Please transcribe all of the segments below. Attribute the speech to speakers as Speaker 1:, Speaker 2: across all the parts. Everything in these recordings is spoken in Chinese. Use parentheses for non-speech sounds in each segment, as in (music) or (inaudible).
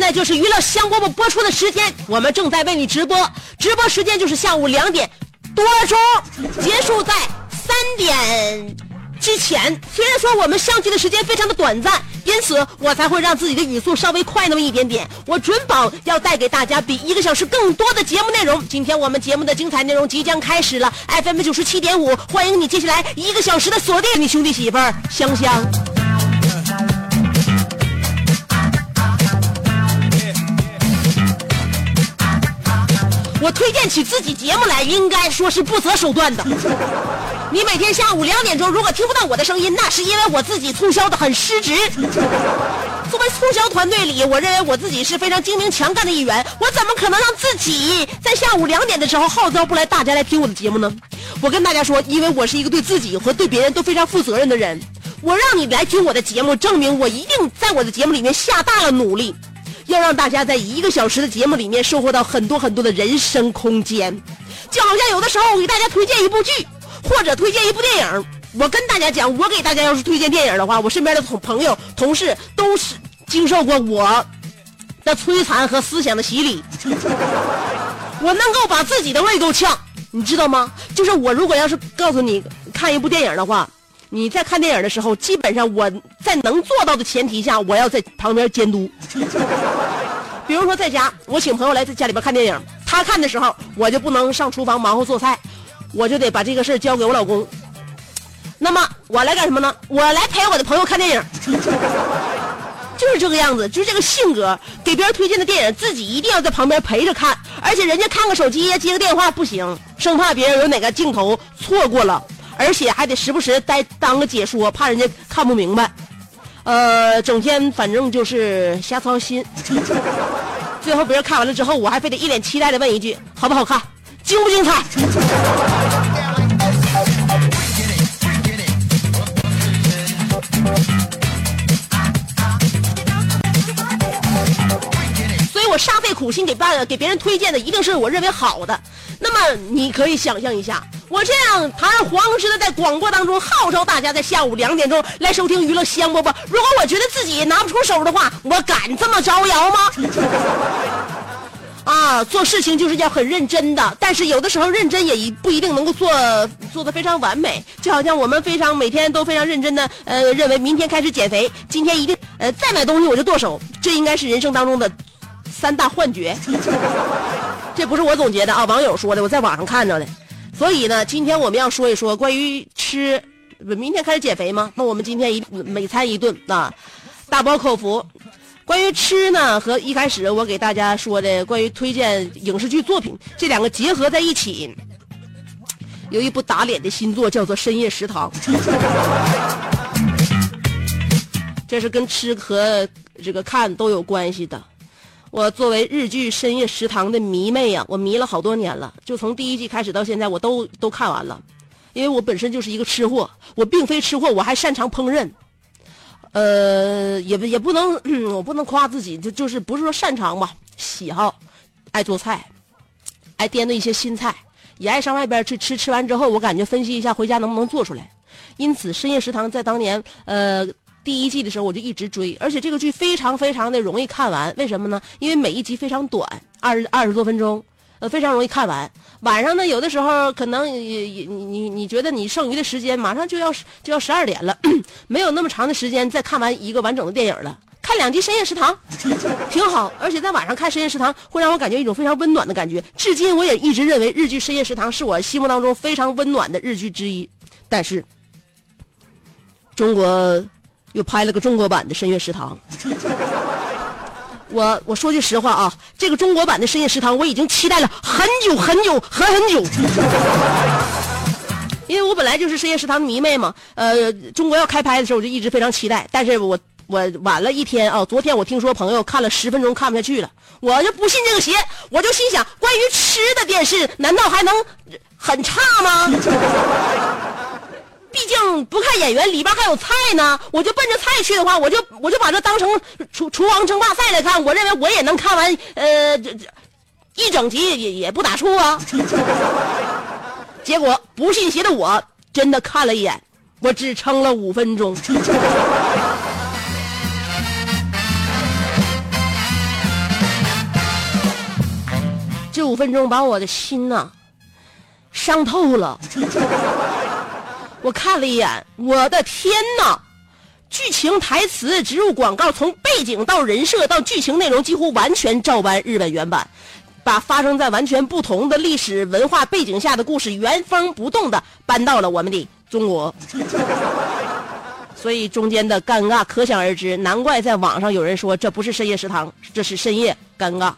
Speaker 1: 现在就是娱乐香饽饽播出的时间，我们正在为你直播，直播时间就是下午两点多钟，结束在三点之前。虽然说我们相聚的时间非常的短暂，因此我才会让自己的语速稍微快那么一点点。我准保要带给大家比一个小时更多的节目内容。今天我们节目的精彩内容即将开始了，FM 九十七点五，欢迎你接下来一个小时的锁定，你兄弟媳妇儿香香。我推荐起自己节目来，应该说是不择手段的。你每天下午两点钟如果听不到我的声音，那是因为我自己促销的很失职。作为促销团队里，我认为我自己是非常精明强干的一员，我怎么可能让自己在下午两点的时候号召不来大家来听我的节目呢？我跟大家说，因为我是一个对自己和对别人都非常负责任的人，我让你来听我的节目，证明我一定在我的节目里面下大了努力。要让大家在一个小时的节目里面收获到很多很多的人生空间，就好像有的时候我给大家推荐一部剧，或者推荐一部电影，我跟大家讲，我给大家要是推荐电影的话，我身边的同朋友、同事都是经受过我的摧残和思想的洗礼，我能够把自己的胃够呛，你知道吗？就是我如果要是告诉你看一部电影的话。你在看电影的时候，基本上我在能做到的前提下，我要在旁边监督。(laughs) 比如说在家，我请朋友来在家里边看电影，他看的时候，我就不能上厨房忙活做菜，我就得把这个事儿交给我老公。那么我来干什么呢？我来陪我的朋友看电影，就是这个样子，就是这个性格。给别人推荐的电影，自己一定要在旁边陪着看，而且人家看个手机呀，接个电话不行，生怕别人有哪个镜头错过了。而且还得时不时带当个解说，怕人家看不明白。呃，整天反正就是瞎操心。(laughs) 最后别人看完了之后，我还非得一脸期待的问一句：好不好看？精不精彩？我煞费苦心给爸给别人推荐的，一定是我认为好的。那么你可以想象一下。我这样堂而皇之的在广播当中号召大家在下午两点钟来收听娱乐香饽饽。如果我觉得自己拿不出手的话，我敢这么招摇吗？(laughs) 啊，做事情就是要很认真的，但是有的时候认真也不一定能够做做的非常完美。就好像我们非常每天都非常认真的，呃，认为明天开始减肥，今天一定呃再买东西我就剁手，这应该是人生当中的三大幻觉。(laughs) 这不是我总结的啊，网友说的，我在网上看着的。所以呢，今天我们要说一说关于吃，明天开始减肥吗？那我们今天一每餐一顿啊，大饱口福。关于吃呢，和一开始我给大家说的关于推荐影视剧作品这两个结合在一起，有一部打脸的新作叫做《深夜食堂》，这是跟吃和这个看都有关系的。我作为日剧《深夜食堂》的迷妹呀、我迷了好多年了，就从第一季开始到现在，我都都看完了。因为我本身就是一个吃货，我并非吃货，我还擅长烹饪。呃，也不也不能、(clears throat) 我不能夸自己，就就是不是说擅长吧，喜好，爱做菜，爱掂的一些新菜，也爱上外边去吃。吃完之后，我感觉分析一下回家能不能做出来。因此，《深夜食堂》在当年呃。第一季的时候我就一直追，而且这个剧非常非常的容易看完。为什么呢？因为每一集非常短，二十二十多分钟，呃，非常容易看完。晚上呢，有的时候可能也也你你你觉得你剩余的时间马上就要就要十二点了，(clears throat) 没有那么长的时间再看完一个完整的电影了。看两集《深夜食堂》，(laughs) 挺好，而且在晚上看《深夜食堂》会让我感觉一种非常温暖的感觉。至今我也一直认为日剧《深夜食堂》是我心目当中非常温暖的日剧之一。但是，中国又拍了个中国版的《深夜食堂》。(laughs) 我我说句实话啊，这个中国版的《深夜食堂》我已经期待了很久很久很很久。(laughs) 因为我本来就是《深夜食堂》的迷妹嘛，呃，中国要开拍的时候我就一直非常期待，但是我我晚了一天啊，昨天我听说朋友看了十分钟看不下去了，我就不信这个邪，我就心想，关于吃的电视难道还能很差吗？毕竟不看演员，里边还有菜呢。我就奔着菜去的话，我就我就把这当成厨厨王争霸赛来看。我认为我也能看完，呃，这这一整集也也不打怵啊。结果不信邪的我真的看了一眼，我只撑了五分钟。这五分钟把我的心呐伤透了。我看了一眼，我的天哪！剧情、台词、植入广告，从背景到人设到剧情内容，几乎完全照搬日本原版，把发生在完全不同的历史文化背景下的故事原封不动的搬到了我们的中国。(laughs) 所以中间的尴尬可想而知，难怪在网上有人说这不是深夜食堂，这是深夜尴尬。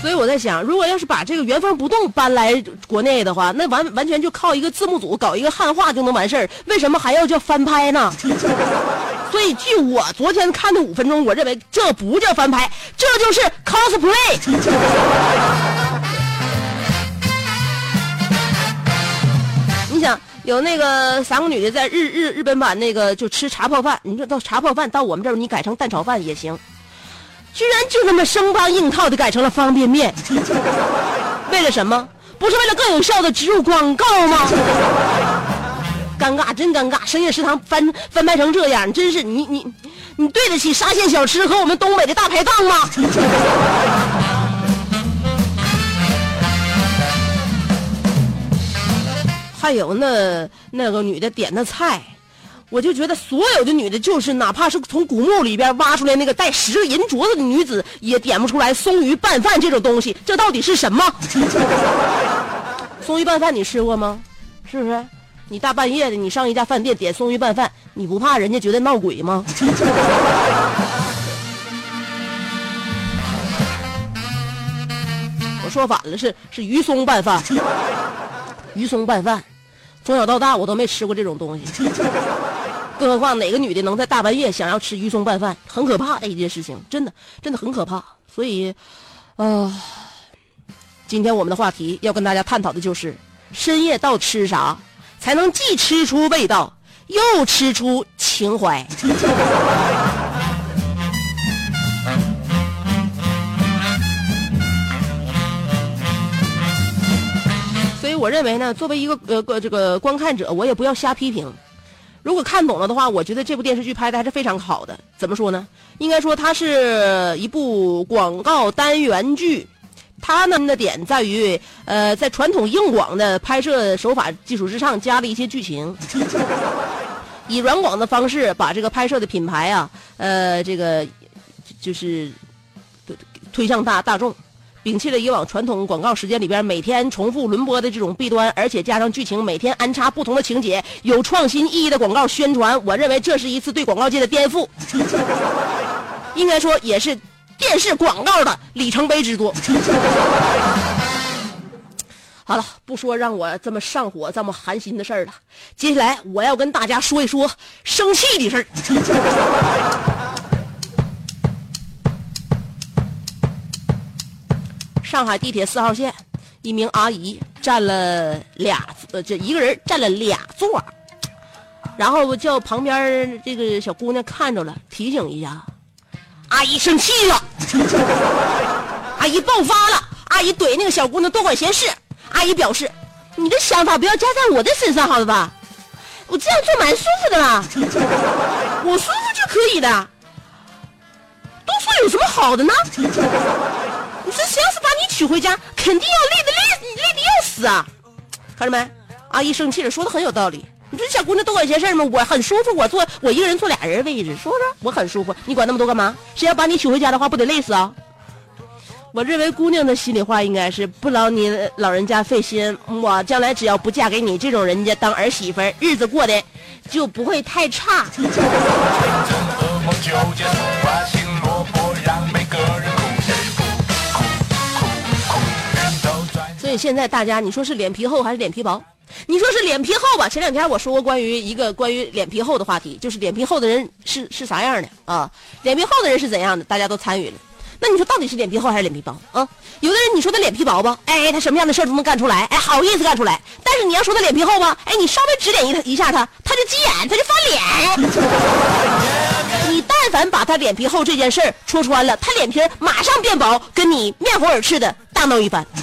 Speaker 1: 所以我在想，如果要是把这个原封不动搬来国内的话，那完完全就靠一个字幕组搞一个汉化就能完事儿，为什么还要叫翻拍呢？(laughs) 所以，据我昨天看的五分钟，我认为这不叫翻拍，这就是 cosplay。(laughs) 你想，有那个三个女的在日日日本版那个就吃茶泡饭，你说到茶泡饭到我们这儿你改成蛋炒饭也行。居然就那么生搬硬套的改成了方便面，(laughs) 为了什么？不是为了更有效的植入广告吗？尴尬，真尴尬！深夜食堂翻翻拍成这样，真是你你你对得起沙县小吃和我们东北的大排档吗？还有那那个女的点的菜。我就觉得所有的女的，就是哪怕是从古墓里边挖出来那个带十个银镯子的女子，也点不出来松鱼拌饭这种东西。这到底是什么？(laughs) 松鱼拌饭你吃过吗？是不是？你大半夜的，你上一家饭店点松鱼拌饭，你不怕人家觉得闹鬼吗？(laughs) 我说反了，是是鱼松拌饭。鱼松拌饭，从小到大我都没吃过这种东西。更何况哪个女的能在大半夜想要吃鱼松拌饭，很可怕的一件事情，真的真的很可怕。所以，啊，今天我们的话题要跟大家探讨的就是深夜到吃啥才能既吃出味道，又吃出情怀。我认为呢，作为一个呃个这个观看者，我也不要瞎批评。如果看懂了的话，我觉得这部电视剧拍的还是非常好的。怎么说呢？应该说它是一部广告单元剧，它呢的点在于，呃，在传统硬广的拍摄手法基础之上，加了一些剧情，以软广的方式把这个拍摄的品牌啊，呃，这个就是推向大大众。摒弃了以往传统广告时间里边每天重复轮播的这种弊端，而且加上剧情每天安插不同的情节，有创新意义的广告宣传，我认为这是一次对广告界的颠覆，(laughs) 应该说也是电视广告的里程碑之作。(laughs) 好了，不说让我这么上火、这么寒心的事儿了，接下来我要跟大家说一说生气的事儿。上海地铁四号线，一名阿姨占了俩，呃，这一个人占了俩座，然后叫旁边这个小姑娘看着了，提醒一下，阿姨生气了，(laughs) 阿姨爆发了，阿姨怼那个小姑娘多管闲事，阿姨表示，你的想法不要加在我的身上，好了吧？我这样做蛮舒服的啦，我舒服就可以的，多说有什么好的呢？你说谁要是把你娶回家，肯定要累得累累得要死啊！看着没？阿姨生气了，说的很有道理。你说小姑娘多管闲事吗？我很舒服，我坐我一个人坐俩人位置，是不是？我很舒服，你管那么多干嘛？谁要把你娶回家的话，不得累死啊？我认为姑娘的心里话应该是不劳你老人家费心，我将来只要不嫁给你这种人家当儿媳妇，日子过得就不会太差。(laughs) 所以现在大家，你说是脸皮厚还是脸皮薄？你说是脸皮厚吧？前两天我说过关于一个关于脸皮厚的话题，就是脸皮厚的人是是啥样的啊？脸皮厚的人是怎样的？大家都参与了。那你说到底是脸皮厚还是脸皮薄啊？有的人你说他脸皮薄吧，哎，他什么样的事儿都能干出来，哎，好意思干出来。但是你要说他脸皮厚吧，哎，你稍微指点一他一下他，他就急眼，他就翻脸。你但凡把他脸皮厚这件事戳穿了，他脸皮马上变薄，跟你面红耳赤的大闹一番。(laughs)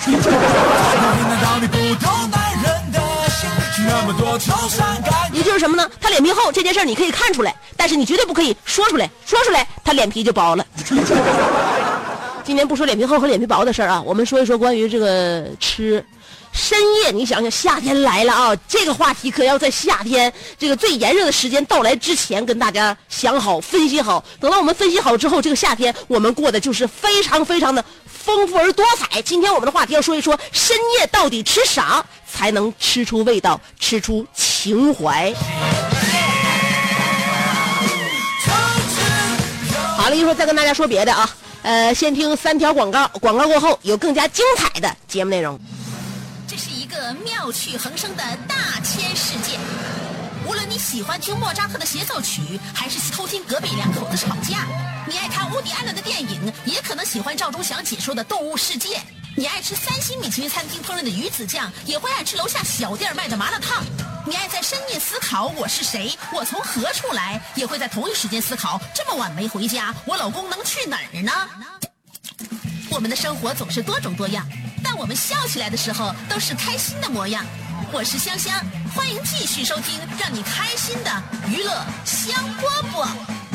Speaker 1: 也就是什么呢？他脸皮厚这件事儿你可以看出来，但是你绝对不可以说出来，说出来他脸皮就薄了。(laughs) 今天不说脸皮厚和脸皮薄的事儿啊，我们说一说关于这个吃。深夜，你想想，夏天来了啊，这个话题可要在夏天这个最炎热的时间到来之前跟大家想好、分析好。等到我们分析好之后，这个夏天我们过的就是非常非常的丰富而多彩。今天我们的话题要说一说深夜到底吃啥才能吃出味道，吃出情怀。好了，一会儿再跟大家说别的啊。呃，先听三条广告，广告过后有更加精彩的节目内容。
Speaker 2: 这是一个妙趣横生的大千世界。无论你喜欢听莫扎特的协奏曲，还是偷听隔壁两口子吵架；你爱看乌迪·艾伦的电影，也可能喜欢赵忠祥解说的《动物世界》；你爱吃三星米其林餐厅烹饪的鱼子酱，也会爱吃楼下小店卖的麻辣烫；你爱在深夜思考我是谁，我从何处来，也会在同一时间思考这么晚没回家，我老公能去哪儿呢？我们的生活总是多种多样，但我们笑起来的时候都是开心的模样。我是香香，欢迎继续收听让你开心的娱乐香饽饽。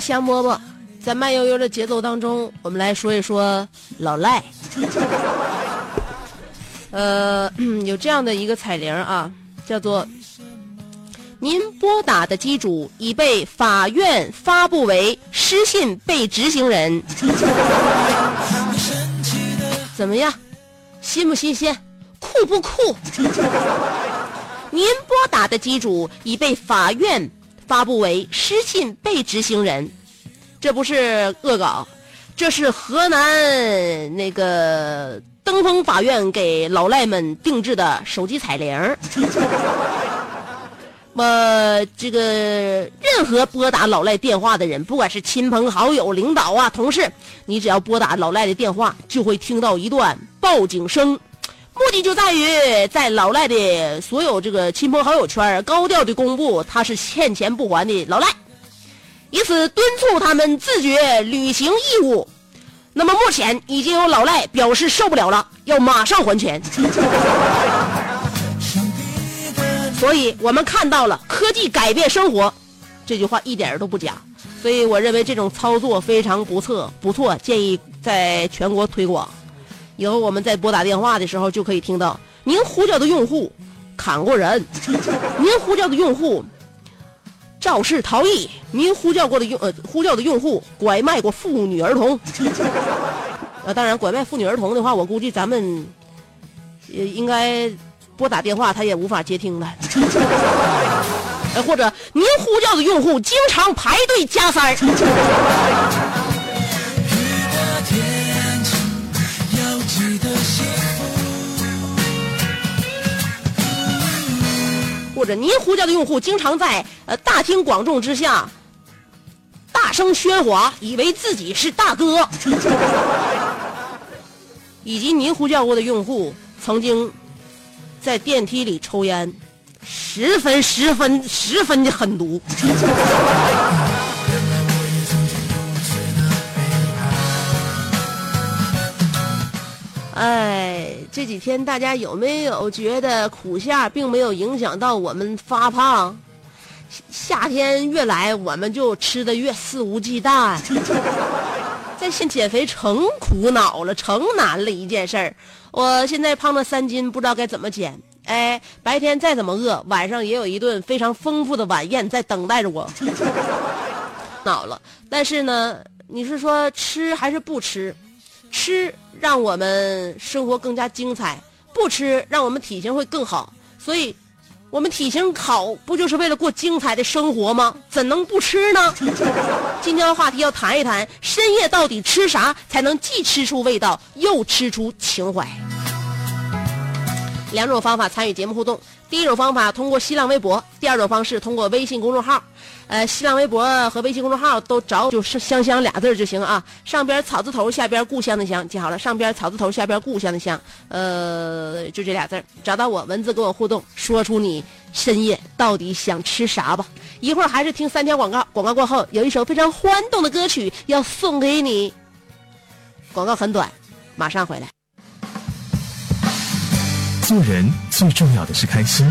Speaker 1: 香饽饽，在慢悠悠的节奏当中，我们来说一说老赖。呃，有这样的一个彩铃啊，叫做“您拨打的机主已被法院发布为失信被执行人”。怎么样？新不新鲜？酷不酷？(laughs) 您拨打的机主已被法院发布为失信被执行人，这不是恶搞，这是河南那个登封法院给老赖们定制的手机彩铃儿。(laughs) 呃，这个任何拨打老赖电话的人，不管是亲朋好友、领导啊、同事，你只要拨打老赖的电话，就会听到一段报警声。目的就在于在老赖的所有这个亲朋好友圈高调的公布他是欠钱不还的老赖，以此敦促他们自觉履行义务。那么目前已经有老赖表示受不了了，要马上还钱。所以我们看到了科技改变生活，这句话一点都不假。所以我认为这种操作非常不错，不错，建议在全国推广。以后我们在拨打电话的时候就可以听到您呼叫的用户砍过人，您呼叫的用户 (laughs) 肇事逃逸，您呼叫过的用呃呼叫的用户拐卖过妇女儿童。(laughs) 呃，当然拐卖妇女儿童的话，我估计咱们也应该拨打电话他也无法接听了。(laughs) 呃，或者您呼叫的用户经常排队加塞儿。或者您呼叫的用户经常在呃大庭广众之下大声喧哗，以为自己是大哥。(laughs) 以及您呼叫过的用户曾经在电梯里抽烟，十分十分十分的狠毒。(laughs) 哎，这几天大家有没有觉得苦夏并没有影响到我们发胖？夏天越来，我们就吃的越肆无忌惮。(laughs) 在现减肥成苦恼了，成难了一件事儿。我现在胖了三斤，不知道该怎么减。哎，白天再怎么饿，晚上也有一顿非常丰富的晚宴在等待着我。(laughs) 恼了，但是呢，你是说吃还是不吃？吃让我们生活更加精彩，不吃让我们体型会更好。所以，我们体型好不就是为了过精彩的生活吗？怎能不吃呢？今天的话题要谈一谈深夜到底吃啥才能既吃出味道又吃出情怀。两种方法参与节目互动，第一种方法通过新浪微博，第二种方式通过微信公众号。呃，新浪微博和微信公众号都找就是“香香”俩字儿就行啊。上边草字头，下边故乡的乡，记好了。上边草字头，下边故乡的乡，呃，就这俩字。找到我，文字跟我互动，说出你深夜到底想吃啥吧。一会儿还是听三条广告，广告过后有一首非常欢动的歌曲要送给你。广告很短，马上回来。
Speaker 3: 做人最重要的是开心，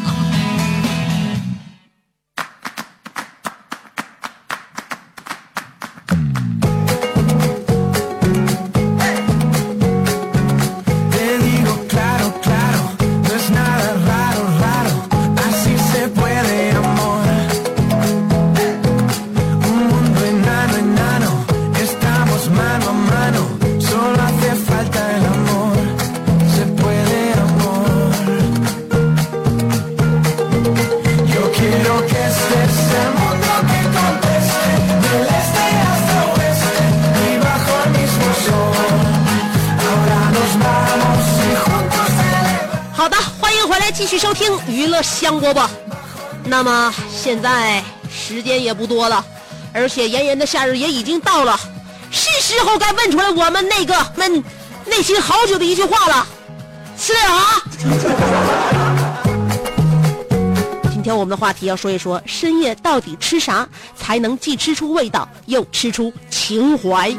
Speaker 1: 那么现在时间也不多了，而且炎炎的夏日也已经到了，是时候该问出来我们那个们内心好久的一句话了：吃点啥？(laughs) 今天我们的话题要说一说深夜到底吃啥才能既吃出味道又吃出情怀。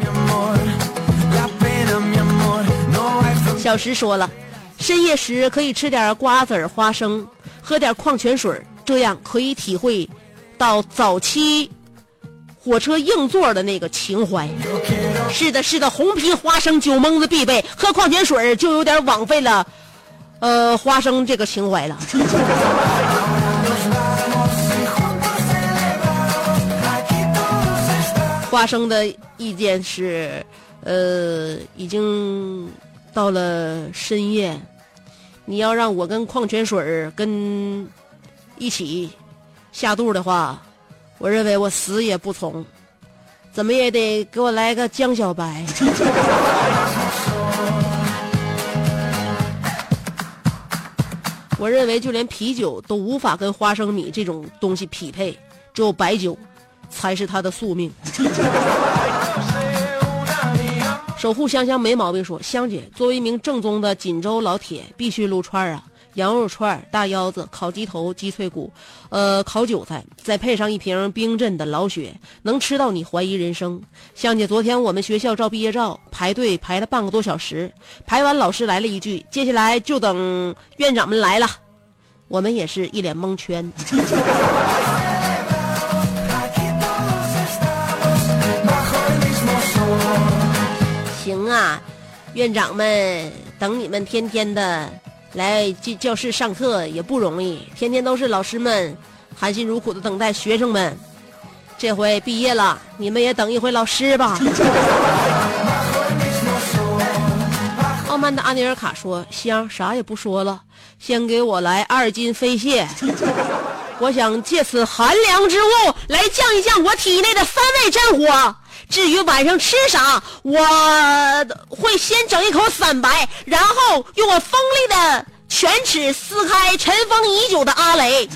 Speaker 1: 小石说了，深夜时可以吃点瓜子、花生，喝点矿泉水，这样可以体会到早期火车硬座的那个情怀。是的，是的，红皮花生酒蒙子必备，喝矿泉水就有点枉费了，呃，花生这个情怀了。花生的意见是，呃，已经到了深夜，你要让我跟矿泉水跟一起下肚的话，我认为我死也不从，怎么也得给我来个江小白。我认为就连啤酒都无法跟花生米这种东西匹配，只有白酒才是它的宿命。守护香香没毛病说，香姐作为一名正宗的锦州老铁，必须撸串啊，羊肉串、大腰子、烤鸡头、鸡脆骨，呃，烤韭菜，再配上一瓶冰镇的老雪，能吃到你怀疑人生。香姐，昨天我们学校照毕业照，排队排了半个多小时，排完老师来了一句，接下来就等院长们来了，我们也是一脸蒙圈。(laughs) 行啊，院长们等你们天天的来教教室上课也不容易，天天都是老师们含辛茹苦的等待学生们。这回毕业了，你们也等一回老师吧。傲慢的阿尼尔卡说：“香，啥也不说了，先给我来二斤飞蟹。我想借此寒凉之物来降一降我体内的三味真火。至于晚上吃啥，我会先整一口散白，然后用我锋利的犬齿撕开尘封已久的阿雷，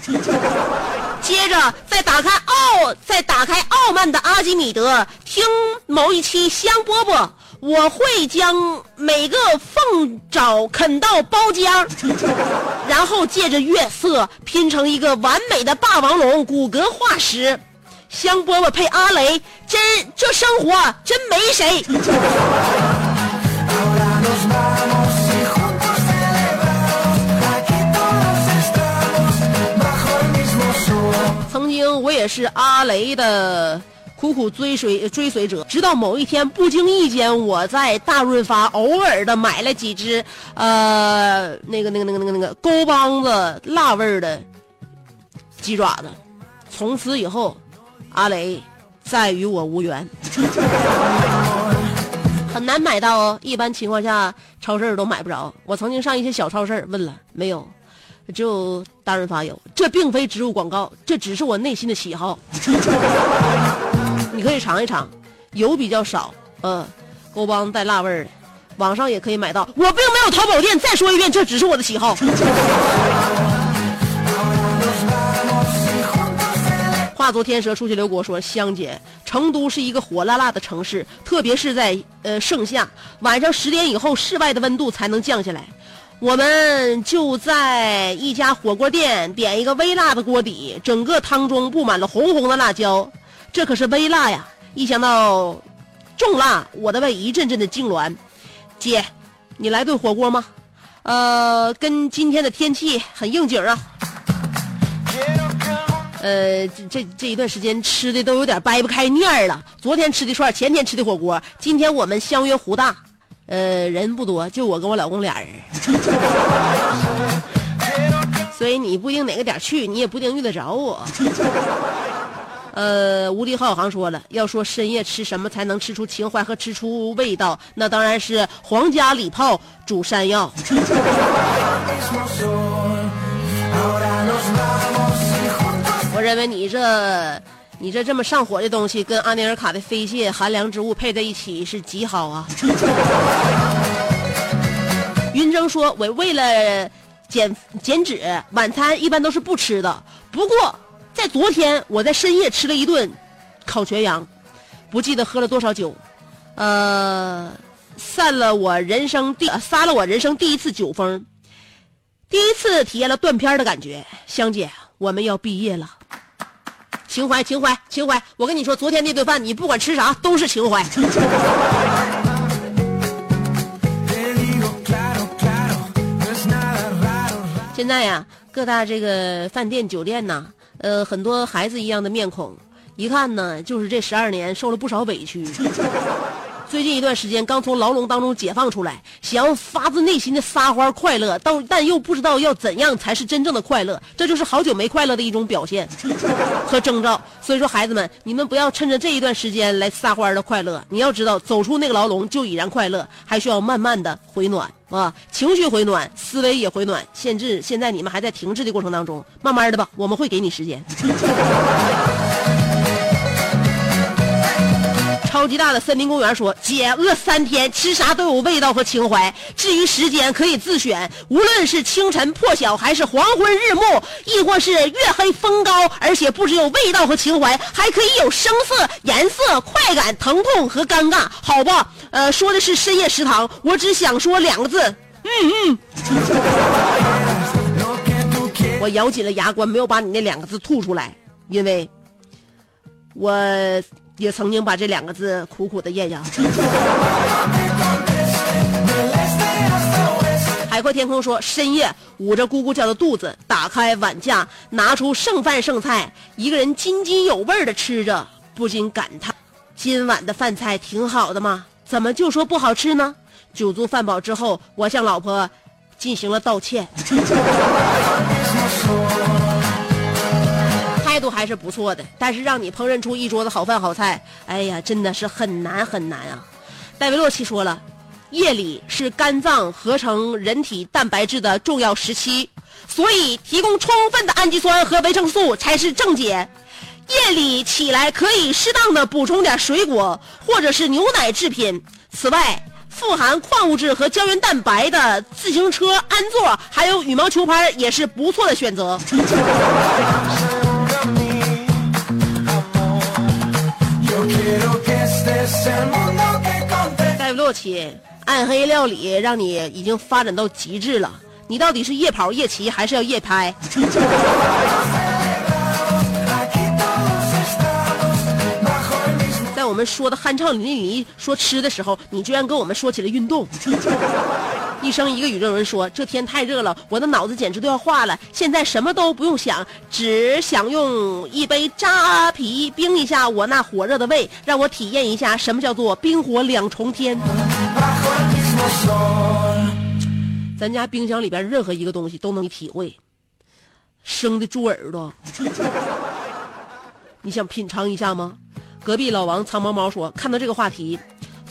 Speaker 1: (laughs) 接着再打开傲，再打开傲慢的阿基米德，听某一期香饽饽。我会将每个凤爪啃到包浆，(laughs) 然后借着月色拼成一个完美的霸王龙骨骼化石。香饽饽配阿雷，真这生活真没谁。曾经我也是阿雷的苦苦追随追随者，直到某一天不经意间，我在大润发偶尔的买了几只呃那个那个那个那个那个沟帮子辣味儿的鸡爪子，从此以后，阿雷再与我无缘。(laughs) 很难买到哦。一般情况下，超市都买不着。我曾经上一些小超市问了，没有，只有大润发有。这并非植入广告，这只是我内心的喜好。你可以尝一尝，油比较少，呃，沟帮带辣味儿的。网上也可以买到，我并没有淘宝店。再说一遍，这只是我的喜好。化作天蛇出去刘国说：“香姐，成都是一个火辣辣的城市，特别是在呃盛夏，晚上十点以后，室外的温度才能降下来。我们就在一家火锅店点一个微辣的锅底，整个汤中布满了红红的辣椒，这可是微辣呀！一想到重辣，我的胃一阵阵的痉挛。姐，你来顿火锅吗？呃，跟今天的天气很应景啊。”呃，这这一段时间吃的都有点掰不开面儿了。昨天吃的串，前天吃的火锅，今天我们相约湖大，呃，人不多，就我跟我老公俩人，(laughs) 所以你不一定哪个点去，你也不一定遇得着我。呃，无敌浩航说了，要说深夜吃什么才能吃出情怀和吃出味道，那当然是皇家礼炮煮山药。(laughs) 认为你这，你这这么上火的东西，跟阿尼尔卡的飞蟹寒凉之物配在一起是极好啊。(laughs) 云峥说：“我为了减减脂，晚餐一般都是不吃的。不过在昨天，我在深夜吃了一顿烤全羊，不记得喝了多少酒，呃，散了我人生第撒了我人生第一次酒疯，第一次体验了断片的感觉。香姐，我们要毕业了。”情怀，情怀，情怀！我跟你说，昨天那顿饭，你不管吃啥都是情怀。现在呀，各大这个饭店、酒店呐，呃，很多孩子一样的面孔，一看呢，就是这十二年受了不少委屈。最近一段时间刚从牢笼当中解放出来，想要发自内心的撒欢快乐，但但又不知道要怎样才是真正的快乐，这就是好久没快乐的一种表现 (laughs) 和征兆。所以说，孩子们，你们不要趁着这一段时间来撒欢的快乐。你要知道，走出那个牢笼就已然快乐，还需要慢慢的回暖啊，情绪回暖，思维也回暖。限制现在你们还在停滞的过程当中，慢慢的吧，我们会给你时间。超级大的森林公园说：“姐饿三天，吃啥都有味道和情怀。至于时间，可以自选，无论是清晨破晓，还是黄昏日暮，亦或是月黑风高。而且不只有味道和情怀，还可以有声色、颜色、快感、疼痛和尴尬。好吧，呃，说的是深夜食堂，我只想说两个字，嗯嗯。我咬紧了牙关，没有把你那两个字吐出来，因为我。”也曾经把这两个字苦苦的咽下。(laughs) 海阔天空说：深夜捂着咕咕叫的肚子，打开碗架，拿出剩饭剩菜，一个人津津有味的吃着，不禁感叹：今晚的饭菜挺好的嘛，怎么就说不好吃呢？酒足饭饱之后，我向老婆进行了道歉。(laughs) 态度还是不错的，但是让你烹饪出一桌子好饭好菜，哎呀，真的是很难很难啊！戴维洛奇说了，夜里是肝脏合成人体蛋白质的重要时期，所以提供充分的氨基酸和维生素才是正解。夜里起来可以适当的补充点水果或者是牛奶制品。此外，富含矿物质和胶原蛋白的自行车安座还有羽毛球拍也是不错的选择。戴不洛奇，暗黑料理让你已经发展到极致了。你到底是夜跑夜骑还是要夜拍？(laughs) 在我们说的酣畅淋漓说吃的时候，你居然跟我们说起了运动。一生一个宇宙人说：“这天太热了，我的脑子简直都要化了。现在什么都不用想，只想用一杯扎啤冰一下我那火热的胃，让我体验一下什么叫做冰火两重天。”咱家冰箱里边任何一个东西都能体会。生的猪耳朵，(laughs) 你想品尝一下吗？隔壁老王藏猫猫说：“看到这个话题。”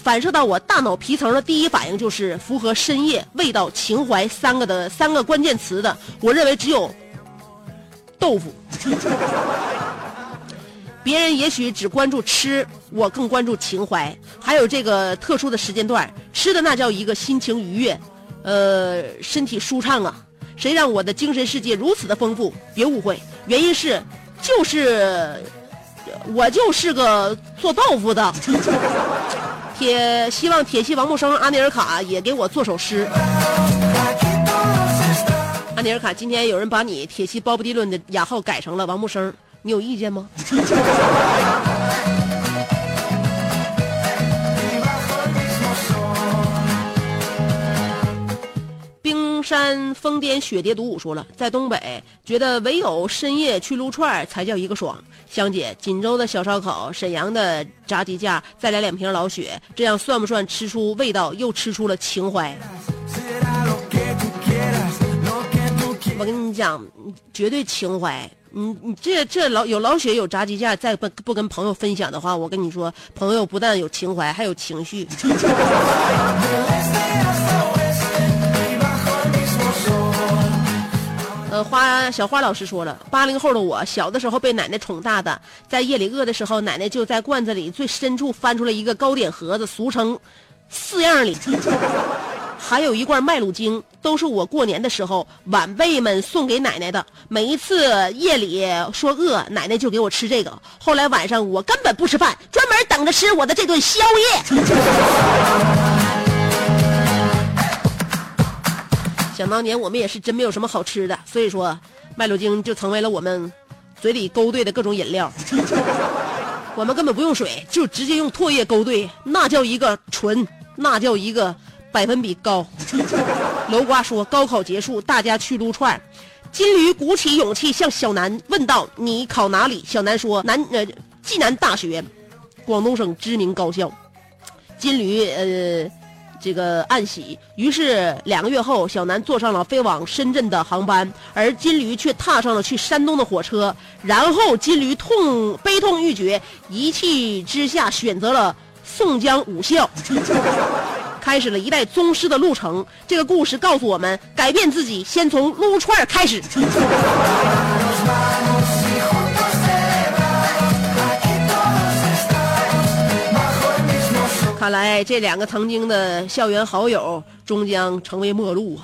Speaker 1: 反射到我大脑皮层的第一反应就是符合深夜、味道、情怀三个的三个关键词的。我认为只有豆腐。别人也许只关注吃，我更关注情怀。还有这个特殊的时间段，吃的那叫一个心情愉悦，呃，身体舒畅啊。谁让我的精神世界如此的丰富？别误会，原因是就是我就是个做豆腐的。铁希望铁西王木生阿尼尔卡也给我做首诗。阿尼尔卡，今天有人把你铁西鲍勃迪伦的雅号改成了王木生，你有意见吗？山疯癫雪蝶独舞说了，在东北觉得唯有深夜去撸串才叫一个爽。香姐，锦州的小烧烤，沈阳的炸鸡架，再来两瓶老雪，这样算不算吃出味道，又吃出了情怀？我跟你讲，绝对情怀。你你这这老有老雪有炸鸡架，再不不跟朋友分享的话，我跟你说，朋友不但有情怀，还有情绪。(laughs) 花小花老师说了，八零后的我，小的时候被奶奶宠大的，在夜里饿的时候，奶奶就在罐子里最深处翻出了一个糕点盒子，俗称四样里，(laughs) 还有一罐麦乳精，都是我过年的时候晚辈们送给奶奶的。每一次夜里说饿，奶奶就给我吃这个。后来晚上我根本不吃饭，专门等着吃我的这顿宵夜。想当年我们也是真没有什么好吃的，所以说麦乳精就成为了我们嘴里勾兑的各种饮料。我们根本不用水，就直接用唾液勾兑，那叫一个纯，那叫一个百分比高。楼瓜说高考结束，大家去撸串金驴鼓起勇气向小南问道：“你考哪里？”小南说：“南呃暨南大学，广东省知名高校。”金驴呃。这个暗喜，于是两个月后，小南坐上了飞往深圳的航班，而金驴却踏上了去山东的火车。然后金驴痛悲痛欲绝，一气之下选择了宋江武校，(laughs) 开始了一代宗师的路程。这个故事告诉我们，改变自己先从撸串开始。看来这两个曾经的校园好友终将成为陌路。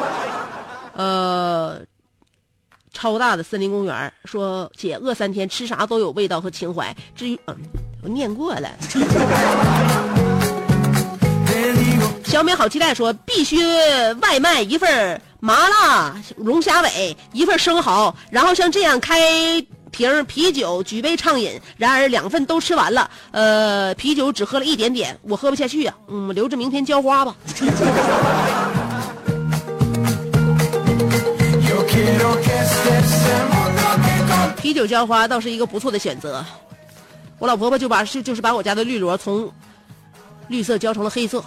Speaker 1: (laughs) 呃，超大的森林公园说：“姐，饿三天吃啥都有味道和情怀。”至于，嗯，我念过了。(laughs) 小美好期待说：“必须外卖一份麻辣龙虾尾，一份生蚝，然后像这样开。”瓶啤酒，举杯畅饮。然而两份都吃完了，呃，啤酒只喝了一点点，我喝不下去呀。嗯，留着明天浇花吧。(laughs) 啤酒浇花倒是一个不错的选择。我老婆婆就把就就是把我家的绿萝从绿色浇成了黑色。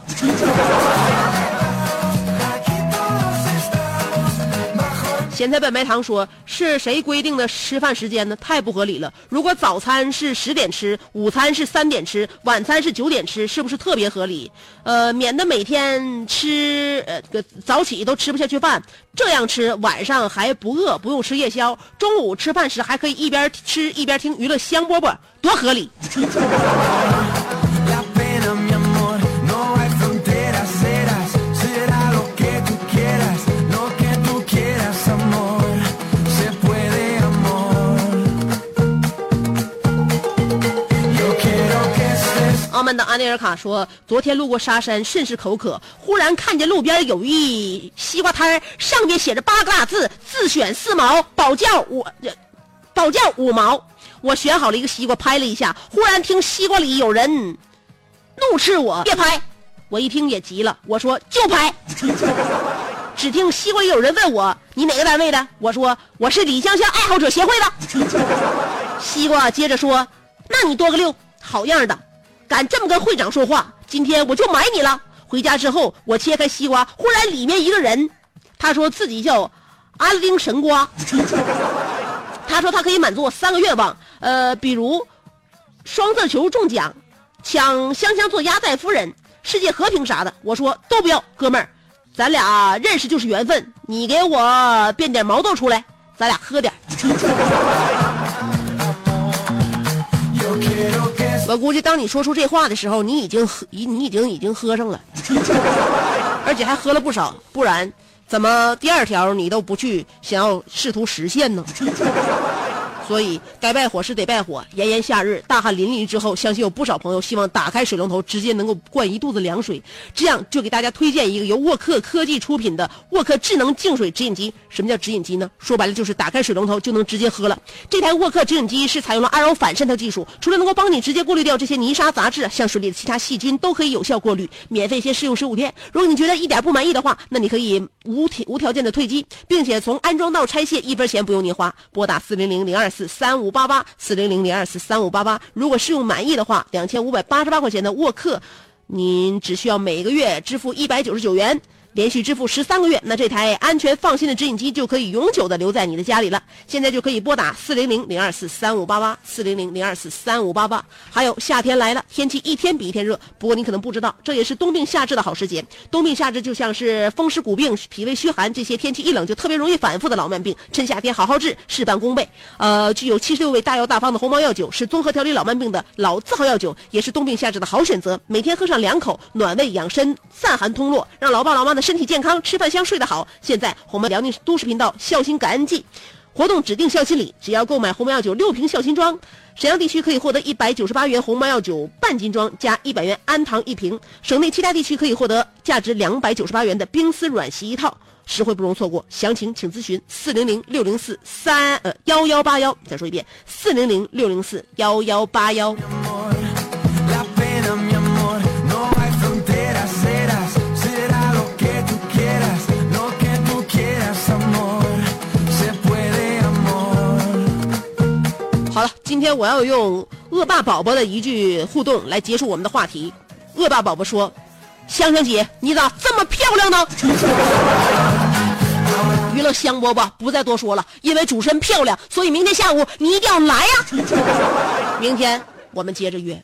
Speaker 1: 咸菜本白糖说：“是谁规定的吃饭时间呢？太不合理了！如果早餐是十点吃，午餐是三点吃，晚餐是九点吃，是不是特别合理？呃，免得每天吃呃早起都吃不下去饭，这样吃晚上还不饿，不用吃夜宵，中午吃饭时还可以一边吃一边听娱乐香饽饽，多合理！” (laughs) 澳门的阿内尔卡说：“昨天路过沙山，甚是口渴，忽然看见路边有一西瓜摊上面写着八个大字：自选四毛，保价五，保价五毛。我选好了一个西瓜，拍了一下，忽然听西瓜里有人怒斥我：别拍！我一听也急了，我说就拍。只听西瓜里有人问我：你哪个单位的？我说我是李香香爱好者协会的。西瓜接着说：那你多个六，好样的！”敢这么跟会长说话，今天我就买你了。回家之后，我切开西瓜，忽然里面一个人，他说自己叫阿丁神瓜，(laughs) 他说他可以满足我三个愿望，呃，比如双色球中奖，抢香香做压寨夫人，世界和平啥的。我说都不要，哥们儿，咱俩认识就是缘分，你给我变点毛豆出来，咱俩喝点我估计当你说出这话的时候，你已经喝，你你已经已经喝上了，(laughs) 而且还喝了不少，不然怎么第二条你都不去想要试图实现呢？所以该败火是得败火。炎炎夏日，大汗淋漓之后，相信有不少朋友希望打开水龙头，直接能够灌一肚子凉水。这样就给大家推荐一个由沃克科技出品的沃克智能净水直饮机。什么叫直饮机呢？说白了就是打开水龙头就能直接喝了。这台沃克直饮机是采用了 RO 反渗透技术，除了能够帮你直接过滤掉这些泥沙杂质，像水里的其他细菌都可以有效过滤。免费先试用十五天，如果你觉得一点不满意的话，那你可以无条无条件的退机，并且从安装到拆卸一分钱不用你花。拨打四零零零二四三五八八四零零零二四三五八八，如果试用满意的话，两千五百八十八块钱的沃克，您只需要每个月支付一百九十九元。连续支付十三个月，那这台安全放心的直饮机就可以永久的留在你的家里了。现在就可以拨打四零零零二四三五八八四零零零二四三五八八。还有夏天来了，天气一天比一天热，不过你可能不知道，这也是冬病夏治的好时节。冬病夏治就像是风湿骨病、脾胃虚寒这些天气一冷就特别容易反复的老慢病，趁夏天好好治，事半功倍。呃，具有七十六味大药大方的红毛药酒是综合调理老慢病的老字号药酒，也是冬病夏治的好选择。每天喝上两口，暖胃养身，散寒通络，让老爸老妈的身体健康，吃饭香，睡得好。现在红苗辽宁都市频道孝心感恩季活动指定孝心礼，只要购买红苗药酒六瓶孝心装，沈阳地区可以获得一百九十八元红苗药酒半斤装加一百元安糖一瓶，省内其他地区可以获得价值两百九十八元的冰丝软席一套。实惠不容错过，详情请咨询四零零六零四三呃幺幺八幺。再说一遍，四零零六零四幺幺八幺。今天我要用恶霸宝宝的一句互动来结束我们的话题。恶霸宝宝说：“香香姐，你咋这么漂亮呢？” (laughs) 娱乐香饽饽不再多说了，因为主持人漂亮，所以明天下午你一定要来呀、明天我们接着约。